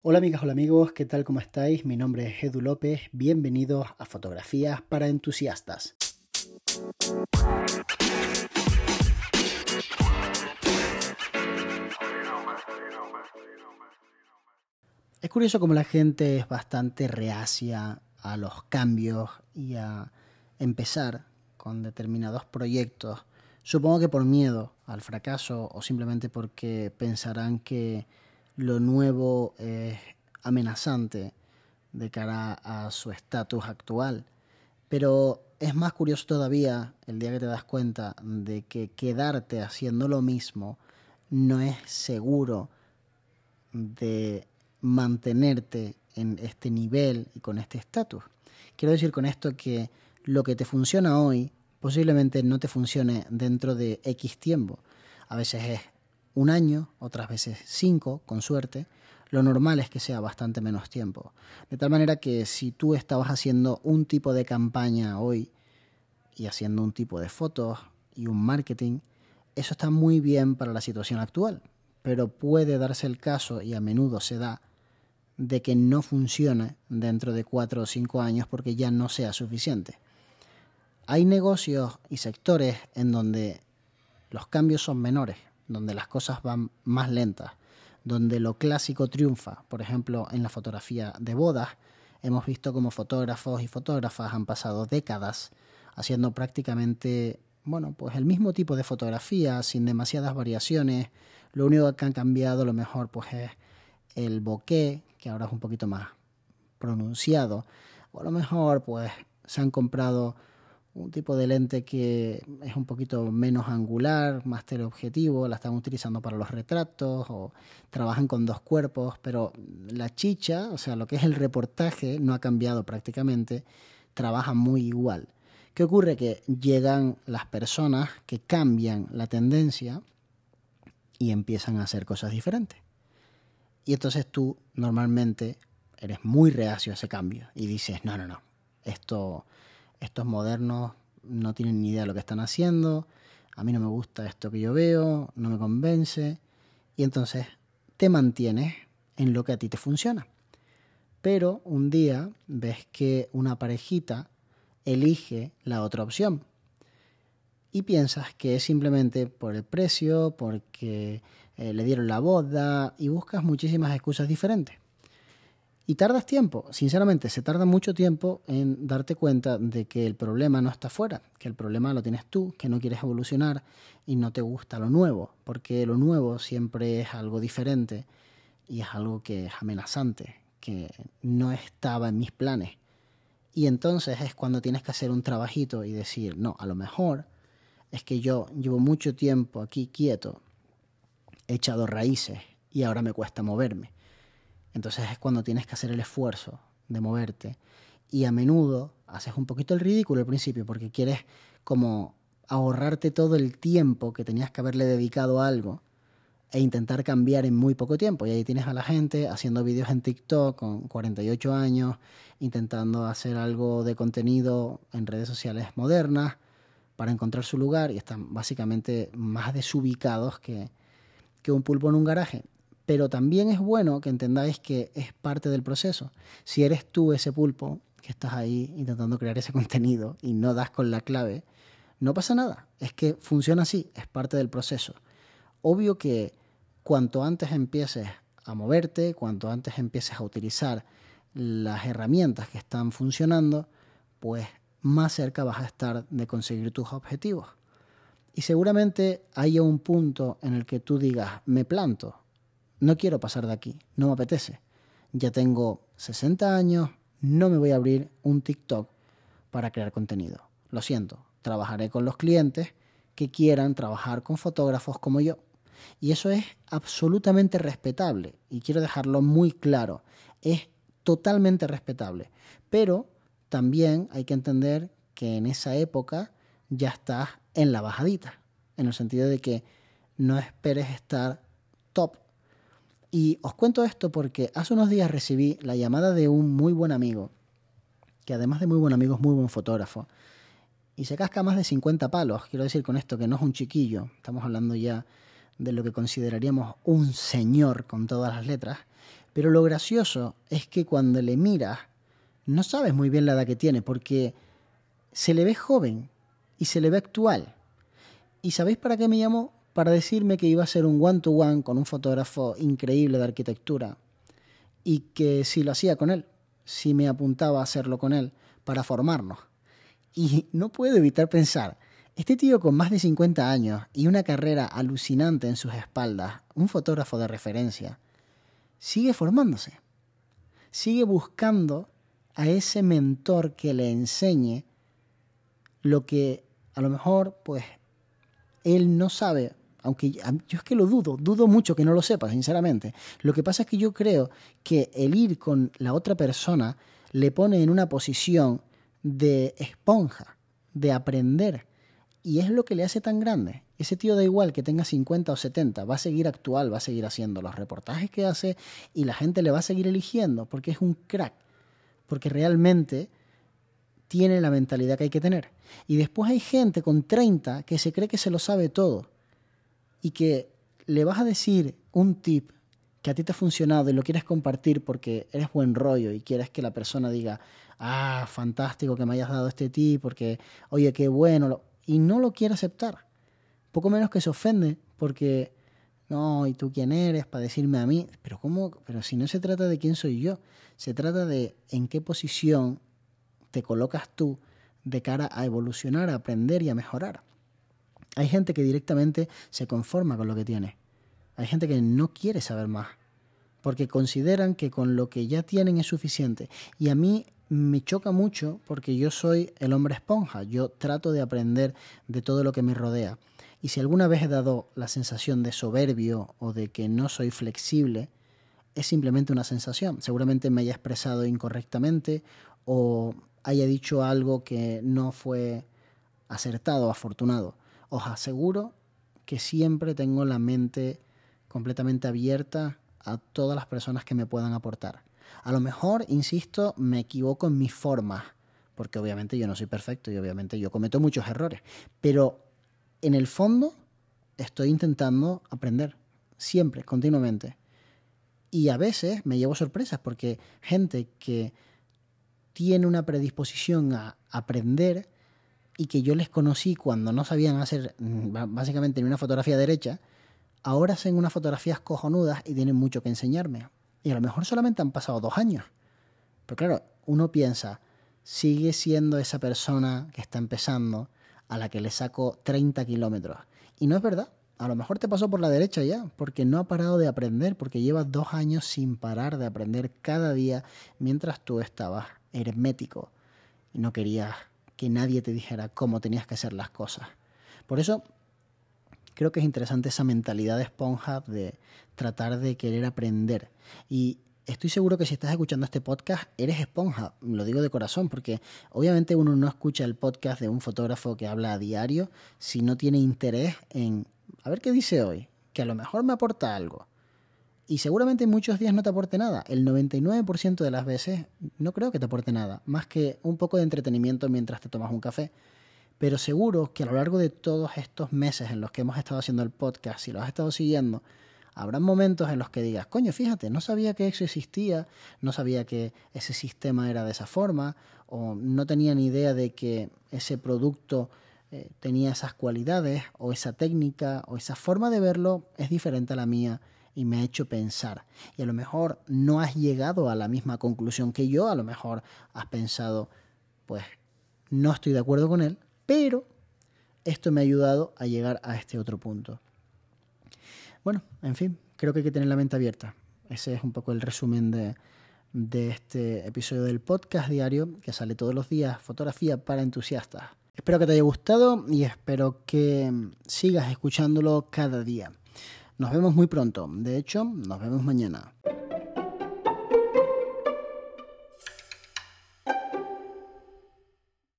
Hola amigas, hola amigos, ¿qué tal? ¿Cómo estáis? Mi nombre es Edu López, bienvenidos a Fotografías para Entusiastas. Es curioso como la gente es bastante reacia a los cambios y a empezar con determinados proyectos. Supongo que por miedo al fracaso o simplemente porque pensarán que lo nuevo es amenazante de cara a su estatus actual. Pero es más curioso todavía el día que te das cuenta de que quedarte haciendo lo mismo no es seguro de mantenerte en este nivel y con este estatus. Quiero decir con esto que lo que te funciona hoy posiblemente no te funcione dentro de X tiempo. A veces es un año, otras veces cinco, con suerte. Lo normal es que sea bastante menos tiempo. De tal manera que si tú estabas haciendo un tipo de campaña hoy y haciendo un tipo de fotos y un marketing, eso está muy bien para la situación actual. Pero puede darse el caso, y a menudo se da, de que no funcione dentro de cuatro o cinco años porque ya no sea suficiente. Hay negocios y sectores en donde los cambios son menores, donde las cosas van más lentas, donde lo clásico triunfa. Por ejemplo, en la fotografía de bodas, hemos visto como fotógrafos y fotógrafas han pasado décadas haciendo prácticamente, bueno, pues el mismo tipo de fotografía, sin demasiadas variaciones. Lo único que han cambiado, lo mejor, pues es el bokeh, que ahora es un poquito más pronunciado. O a lo mejor, pues se han comprado un tipo de lente que es un poquito menos angular, más teleobjetivo, la están utilizando para los retratos o trabajan con dos cuerpos, pero la chicha, o sea, lo que es el reportaje no ha cambiado prácticamente, trabaja muy igual. ¿Qué ocurre? Que llegan las personas que cambian la tendencia y empiezan a hacer cosas diferentes. Y entonces tú normalmente eres muy reacio a ese cambio y dices, no, no, no, esto estos modernos no tienen ni idea de lo que están haciendo, a mí no me gusta esto que yo veo, no me convence, y entonces te mantienes en lo que a ti te funciona. Pero un día ves que una parejita elige la otra opción y piensas que es simplemente por el precio, porque eh, le dieron la boda y buscas muchísimas excusas diferentes. Y tardas tiempo, sinceramente, se tarda mucho tiempo en darte cuenta de que el problema no está fuera, que el problema lo tienes tú, que no quieres evolucionar y no te gusta lo nuevo, porque lo nuevo siempre es algo diferente y es algo que es amenazante, que no estaba en mis planes. Y entonces es cuando tienes que hacer un trabajito y decir, no, a lo mejor es que yo llevo mucho tiempo aquí quieto, he echado raíces y ahora me cuesta moverme entonces es cuando tienes que hacer el esfuerzo de moverte. Y a menudo haces un poquito el ridículo al principio porque quieres como ahorrarte todo el tiempo que tenías que haberle dedicado a algo e intentar cambiar en muy poco tiempo. Y ahí tienes a la gente haciendo vídeos en TikTok con 48 años, intentando hacer algo de contenido en redes sociales modernas para encontrar su lugar y están básicamente más desubicados que, que un pulpo en un garaje pero también es bueno que entendáis que es parte del proceso. Si eres tú ese pulpo que estás ahí intentando crear ese contenido y no das con la clave, no pasa nada. Es que funciona así, es parte del proceso. Obvio que cuanto antes empieces a moverte, cuanto antes empieces a utilizar las herramientas que están funcionando, pues más cerca vas a estar de conseguir tus objetivos. Y seguramente haya un punto en el que tú digas, me planto, no quiero pasar de aquí, no me apetece. Ya tengo 60 años, no me voy a abrir un TikTok para crear contenido. Lo siento, trabajaré con los clientes que quieran trabajar con fotógrafos como yo. Y eso es absolutamente respetable y quiero dejarlo muy claro. Es totalmente respetable. Pero también hay que entender que en esa época ya estás en la bajadita, en el sentido de que no esperes estar top y os cuento esto porque hace unos días recibí la llamada de un muy buen amigo, que además de muy buen amigo es muy buen fotógrafo, y se casca más de 50 palos. Quiero decir con esto que no es un chiquillo, estamos hablando ya de lo que consideraríamos un señor con todas las letras, Pero lo gracioso es que cuando le miras, no sabes muy bien la edad que tiene, porque se le ve joven y se le ve actual. ¿Y sabéis para qué me llamó? Para decirme que iba a ser un one-to-one con un fotógrafo increíble de arquitectura y que si lo hacía con él, si me apuntaba a hacerlo con él, para formarnos. Y no puedo evitar pensar, este tío con más de 50 años y una carrera alucinante en sus espaldas, un fotógrafo de referencia, sigue formándose, sigue buscando a ese mentor que le enseñe lo que a lo mejor pues él no sabe, aunque yo es que lo dudo, dudo mucho que no lo sepa, sinceramente. Lo que pasa es que yo creo que el ir con la otra persona le pone en una posición de esponja, de aprender. Y es lo que le hace tan grande. Ese tío da igual que tenga 50 o 70, va a seguir actual, va a seguir haciendo los reportajes que hace y la gente le va a seguir eligiendo porque es un crack porque realmente tiene la mentalidad que hay que tener. Y después hay gente con 30 que se cree que se lo sabe todo y que le vas a decir un tip que a ti te ha funcionado y lo quieres compartir porque eres buen rollo y quieres que la persona diga, ah, fantástico que me hayas dado este tip porque, oye, qué bueno, y no lo quiere aceptar. Poco menos que se ofende porque no, ¿y tú quién eres para decirme a mí? Pero ¿cómo? Pero si no se trata de quién soy yo, se trata de en qué posición te colocas tú de cara a evolucionar, a aprender y a mejorar. Hay gente que directamente se conforma con lo que tiene. Hay gente que no quiere saber más, porque consideran que con lo que ya tienen es suficiente. Y a mí me choca mucho porque yo soy el hombre esponja, yo trato de aprender de todo lo que me rodea. Y si alguna vez he dado la sensación de soberbio o de que no soy flexible, es simplemente una sensación. Seguramente me haya expresado incorrectamente o haya dicho algo que no fue acertado afortunado. Os aseguro que siempre tengo la mente completamente abierta a todas las personas que me puedan aportar. A lo mejor, insisto, me equivoco en mis formas, porque obviamente yo no soy perfecto y obviamente yo cometo muchos errores, pero en el fondo estoy intentando aprender, siempre, continuamente. Y a veces me llevo sorpresas porque gente que tiene una predisposición a aprender y que yo les conocí cuando no sabían hacer mm, básicamente ni una fotografía derecha, ahora hacen unas fotografías cojonudas y tienen mucho que enseñarme. Y a lo mejor solamente han pasado dos años. Pero claro, uno piensa, sigue siendo esa persona que está empezando, a la que le saco 30 kilómetros. Y no es verdad. A lo mejor te pasó por la derecha ya, porque no ha parado de aprender, porque llevas dos años sin parar de aprender cada día mientras tú estabas hermético y no querías que nadie te dijera cómo tenías que hacer las cosas. Por eso creo que es interesante esa mentalidad de esponja de tratar de querer aprender. Y estoy seguro que si estás escuchando este podcast, eres esponja, lo digo de corazón, porque obviamente uno no escucha el podcast de un fotógrafo que habla a diario si no tiene interés en, a ver qué dice hoy, que a lo mejor me aporta algo. Y seguramente muchos días no te aporte nada. El 99% de las veces no creo que te aporte nada, más que un poco de entretenimiento mientras te tomas un café. Pero seguro que a lo largo de todos estos meses en los que hemos estado haciendo el podcast, si lo has estado siguiendo, Habrá momentos en los que digas, coño, fíjate, no sabía que eso existía, no sabía que ese sistema era de esa forma, o no tenía ni idea de que ese producto eh, tenía esas cualidades, o esa técnica, o esa forma de verlo es diferente a la mía y me ha hecho pensar. Y a lo mejor no has llegado a la misma conclusión que yo, a lo mejor has pensado, pues no estoy de acuerdo con él, pero esto me ha ayudado a llegar a este otro punto. Bueno, en fin, creo que hay que tener la mente abierta. Ese es un poco el resumen de, de este episodio del podcast diario que sale todos los días, fotografía para entusiastas. Espero que te haya gustado y espero que sigas escuchándolo cada día. Nos vemos muy pronto. De hecho, nos vemos mañana.